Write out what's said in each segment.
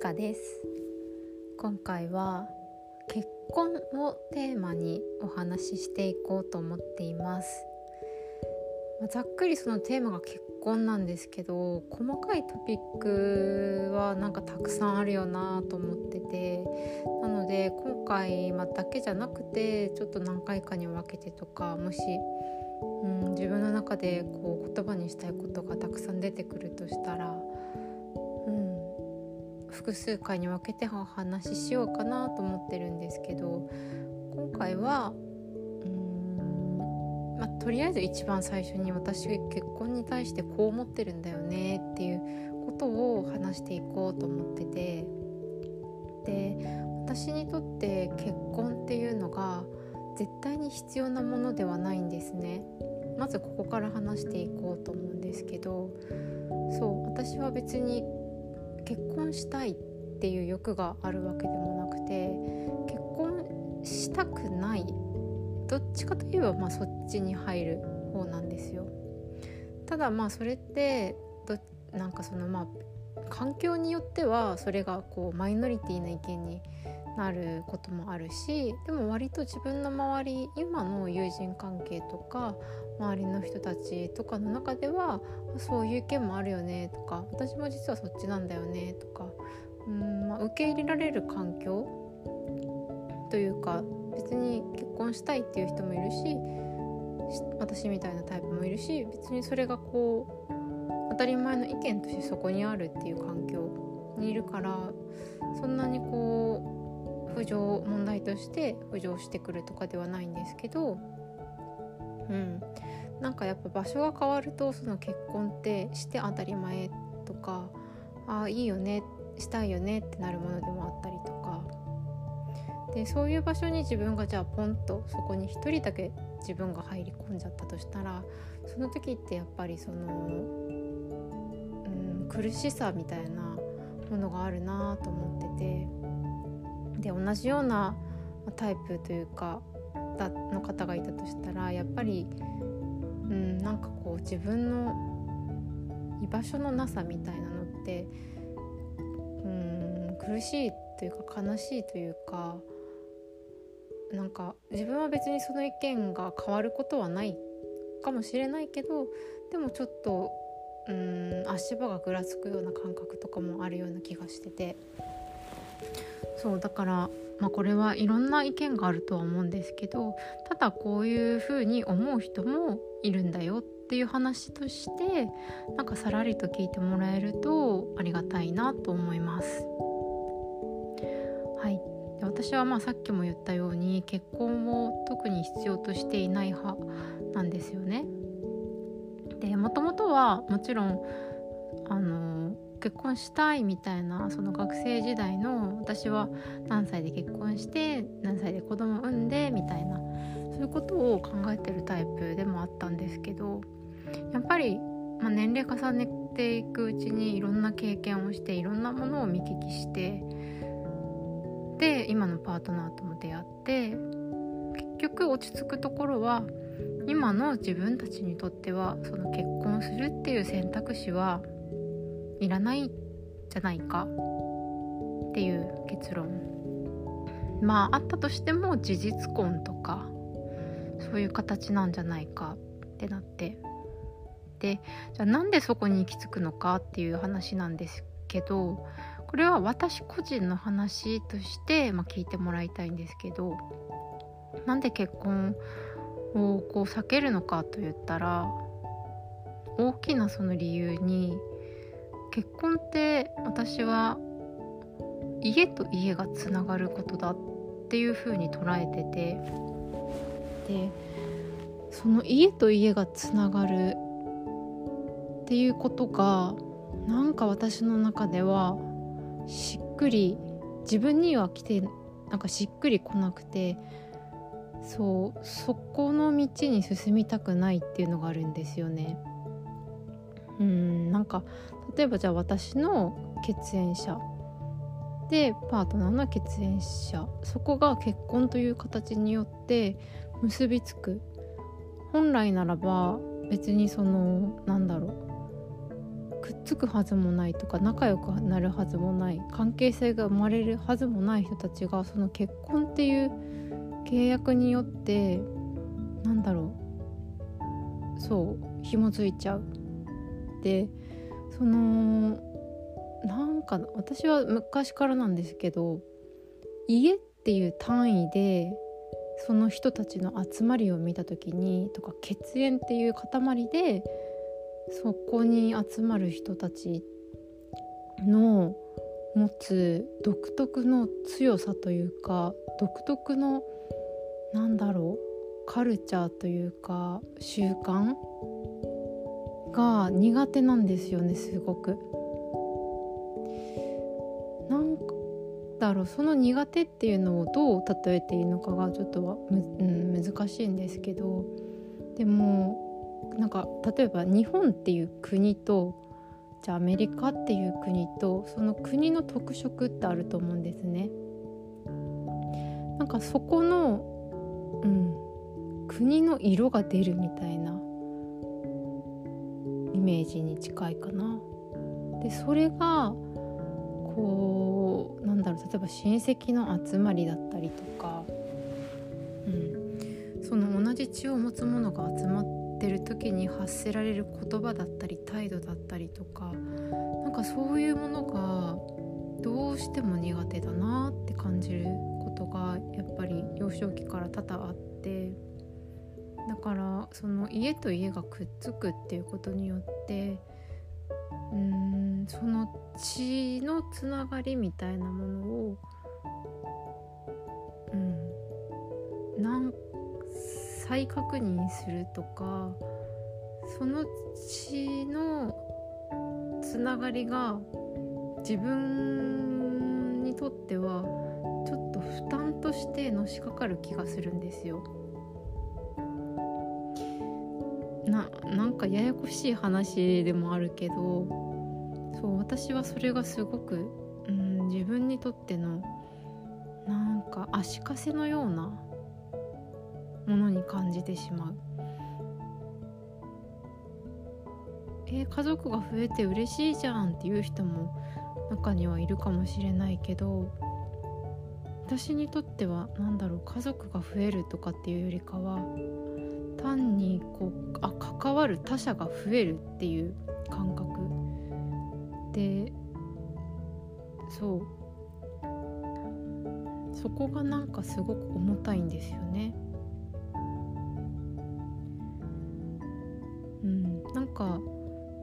香です。今回は結婚をテーマにお話ししていこうと思っています。まざっくりそのテーマが結婚なんですけど細かいトピックはなんかたくさんあるよなと思っててなので今回、まだけじゃなくてちょっと何回かに分けてとかもし、うん、自分の中でこう言葉にしたいことがたくさん出てくるとしたら複数回に分けてお話ししようかなと思ってるんですけど今回は、まあ、とりあえず一番最初に私結婚に対してこう思ってるんだよねっていうことを話していこうと思っててで私にとって結婚っていうのが絶対に必要なものではないんですね。まずここから話していこうと思うんですけどそう私は別に結婚したいっていう欲があるわけでもなくて結婚したくないどっちかといえばまあそっちに入る方なんですよ。ただまあそれってどなんかそのまあ環境によってはそれがこうマイノリティな意見になることもあるしでも割と自分の周り今の友人関係とか周りの人たちとかの中ではそういう意見もあるよねとか私も実はそっちなんだよねとかうん、まあ、受け入れられる環境というか別に結婚したいっていう人もいるし私みたいなタイプもいるし別にそれがこう当たり前の意見としてそこにあるっていう環境にいるからそんなにこう浮上問題として浮上してくるとかではないんですけどうんなんかやっぱ場所が変わるとその結婚ってして当たり前とかああいいよねしたいよねってなるものでもあったりとかでそういう場所に自分がじゃあポンとそこに一人だけ自分が入り込んじゃったとしたらその時ってやっぱりその、うん、苦しさみたいなものがあるなと思ってて。で同じようなタイプというかだの方がいたとしたらやっぱり、うん、なんかこう自分の居場所のなさみたいなのってうん苦しいというか悲しいというかなんか自分は別にその意見が変わることはないかもしれないけどでもちょっとうん足場がぐらつくような感覚とかもあるような気がしてて。そうだから、まあ、これはいろんな意見があるとは思うんですけどただこういうふうに思う人もいるんだよっていう話としてなんかさらりと聞いてもらえるとありがたいなと思います。はいで私はまあさっきも言ったように結婚を特に必要としていない派なんですよね。でもともとはもちろんあの結婚したいみたいなその学生時代の私は何歳で結婚して何歳で子供産んでみたいなそういうことを考えてるタイプでもあったんですけどやっぱり、まあ、年齢重ねていくうちにいろんな経験をしていろんなものを見聞きしてで今のパートナーとも出会って結局落ち着くところは今の自分たちにとってはその結婚するっていう選択肢はいらないじゃないか？っていう結論。まああったとしても事実婚とかそういう形なんじゃないか？ってなって。でじゃあなんでそこに行き着くのか？っていう話なんですけどこれは私個人の話として、まあ、聞いてもらいたいんですけどなんで結婚をこう避けるのかと言ったら大きなその理由に結婚って私は家と家がつながることだっていうふうに捉えててでその家と家がつながるっていうことがなんか私の中ではしっくり自分には来てなんかしっくりこなくてそうそこの道に進みたくないっていうのがあるんですよね。うん。なんか例えばじゃあ私の血縁者でパートナーの血縁者そこが結婚という形によって結びつく本来ならば別にそのなんだろうくっつくはずもないとか仲良くなるはずもない関係性が生まれるはずもない人たちがその結婚っていう契約によってなんだろうそう紐づいちゃう。でそのなんか私は昔からなんですけど家っていう単位でその人たちの集まりを見た時にとか血縁っていう塊でそこに集まる人たちの持つ独特の強さというか独特のなんだろうカルチャーというか習慣が苦手なんですよねすごく。なんだろうその苦手っていうのをどう例えていいのかがちょっとはむ、うん、難しいんですけどでもなんか例えば日本っていう国とじゃあアメリカっていう国とその国の特色ってあると思うんですね。なんかそこの、うん、国の色が出るみたいなメージに近いかな。でそれがこうなんだろう例えば親戚の集まりだったりとか、うん、その同じ血を持つ者が集まってる時に発せられる言葉だったり態度だったりとかなんかそういうものがどうしても苦手だなって感じることがやっぱり幼少期から多々あってだからその家と家がくっつくっていうことによってうーんその血のつながりみたいなものをうんなん再確認するとかその血のつながりが自分にとってはちょっと負担としてのしかかる気がするんですよ。ななんかややこしい話でもあるけどそう私はそれがすごく、うん、自分にとってのなんか足かせのようなものに感じてしまう。えー、家族が増えて嬉しいじゃんっていう人も中にはいるかもしれないけど私にとっては何だろう家族が増えるとかっていうよりかは単にこうあ関わる他者が増えるっていう感覚。でそう。そこがなんかすごく重たいんですよね。うん、なんか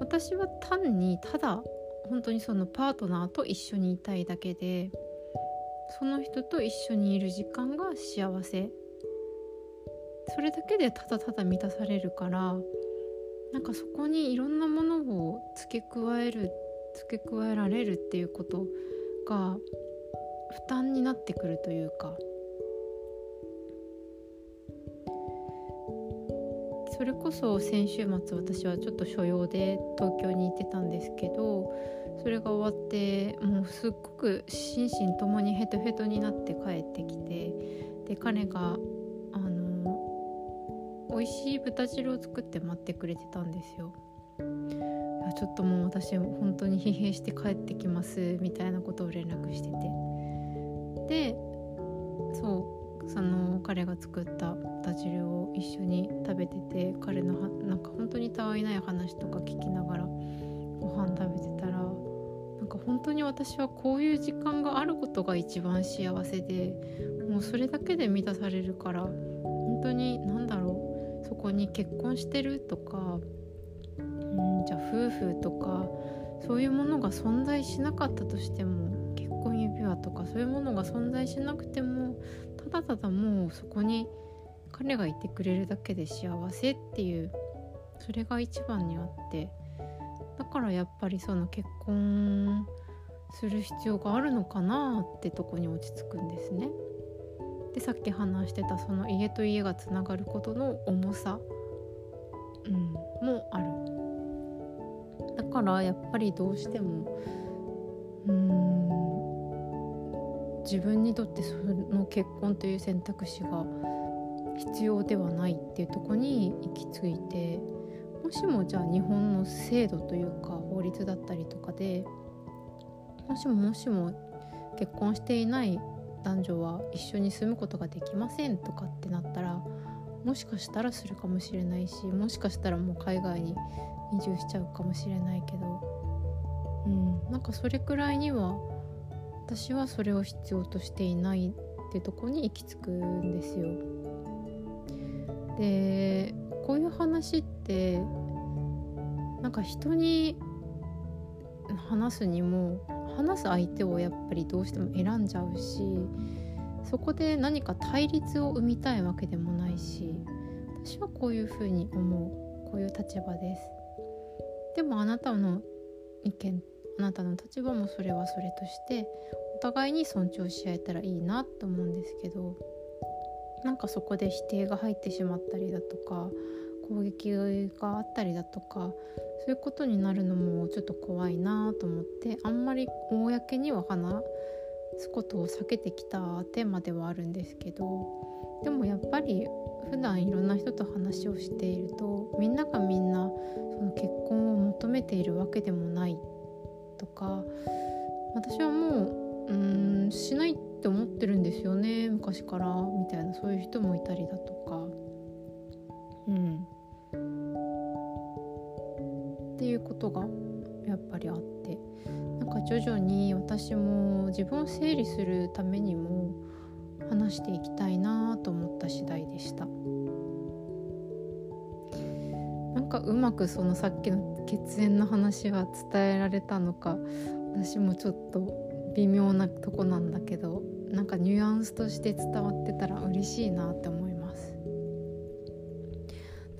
私は単にただ本当にそのパートナーと一緒にいたいだけでその人と一緒にいる時間が幸せ。それだけでただただ満たされるからなんかそこにいろんなものを付け加える付け加えられるっていうことが負担になってくるというか。それこそ先週末私はちょっと所用で東京に行ってたんですけどそれが終わってもうすっごく心身ともにヘトヘトになって帰ってきてで彼が美味しい豚汁を作って待ってくれてたんですよ。ちょっともう私本当に疲弊して帰ってきますみたいなことを連絡しててでそうその彼が作った豚汁を一緒に食べてて彼のなんか本当にたわいない話とか聞きながらご飯食べてたらなんか本当に私はこういう時間があることが一番幸せでもうそれだけで満たされるから本当に何だろうそこに結婚してるとか、うん、じゃあ夫婦とかそういうものが存在しなかったとしても結婚指輪とかそういうものが存在しなくてもただただもうそこに彼がいてくれるだけで幸せっていうそれが一番にあってだからやっぱりその結婚する必要があるのかなってとこに落ち着くんですね。でさっき話してたその家と家がつながることの重さ、うん、もある。だからやっぱりどうしてもうん自分にとってその結婚という選択肢が必要ではないっていうとこに行き着いてももしもじゃあ日本の制度というか法律だったりとかでもしももしも結婚していない男女は一緒に住むことができませんとかってなったらもしかしたらするかもしれないしもしかしたらもう海外に移住しちゃうかもしれないけどうんなんかそれくらいには私はそれを必要としていないってとこに行き着くんですよ。でこういう話ってなんか人に話すにも話す相手をやっぱりどうしても選んじゃうしそこで何か対立を生みたいわけでもないし私はこういうふうに思うこういう立場です。でもあなたの意見あなたの立場もそれはそれとしてお互いに尊重し合えたらいいなと思うんですけどなんかそこで否定が入ってしまったりだとか攻撃があったりだとかそういうことになるのもちょっと怖いなと思ってあんまり公には話すことを避けてきたテーマではあるんですけどでもやっぱり普段いろんな人と話をしているとみんながみんなその結婚を求めているわけでもないとか私はもううんしないって思ってるんですよね昔からみたいなそういう人もいたりだとか。ことがやっぱりあってなんか徐々に私も自分を整理するためにも話していきたいなと思った次第でした。なんかうまくそのさっきの血縁の話は伝えられたのか私もちょっと微妙なとこなんだけどなんかニュアンスとして伝わってたら嬉しいなって思います。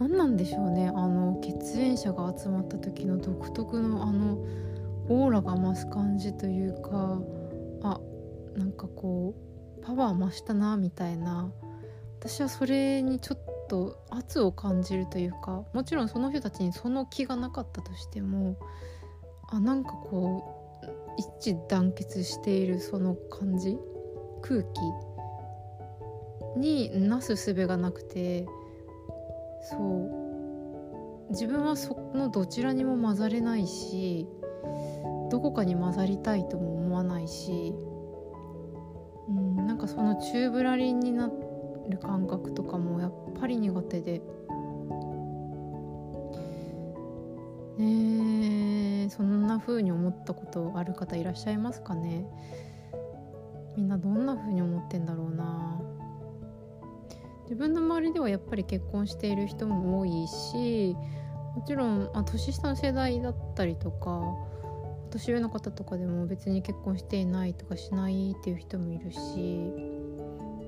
何なんでしょうね。あの血縁者が集まった時の独特のあのオーラが増す感じというかあなんかこうパワー増したなみたいな。私はそれにちょっと圧を感じるというかもちろんその人たちにその気がなかったとしてもあなんかこう一致団結しているその感じ空気になすすべがなくてそう。自分はそのどちらにも混ざれないしどこかに混ざりたいとも思わないし、うん、なんかその宙ぶらりんになる感覚とかもやっぱり苦手で。ねそんな風に思ったことある方いらっしゃいますかね？みんなどんな風に思ってんだろうな。自分の周りではやっぱり結婚している人も多いしもちろんあ年下の世代だったりとか年上の方とかでも別に結婚していないとかしないっていう人もいるし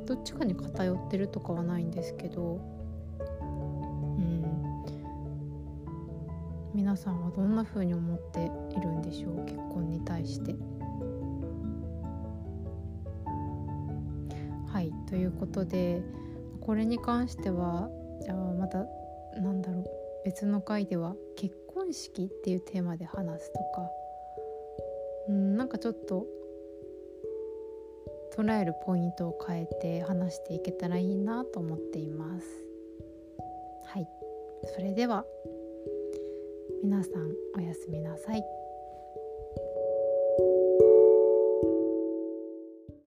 どっちかに偏ってるとかはないんですけどうん皆さんはどんな風に思っているんでしょう結婚に対して。はいということでこれに関してはじゃあまたなんだろう別の回では結婚式っていうテーマで話すとかうんなんかちょっと捉えるポイントを変えて話していけたらいいなと思っていますはいそれでは皆さんおやすみなさい。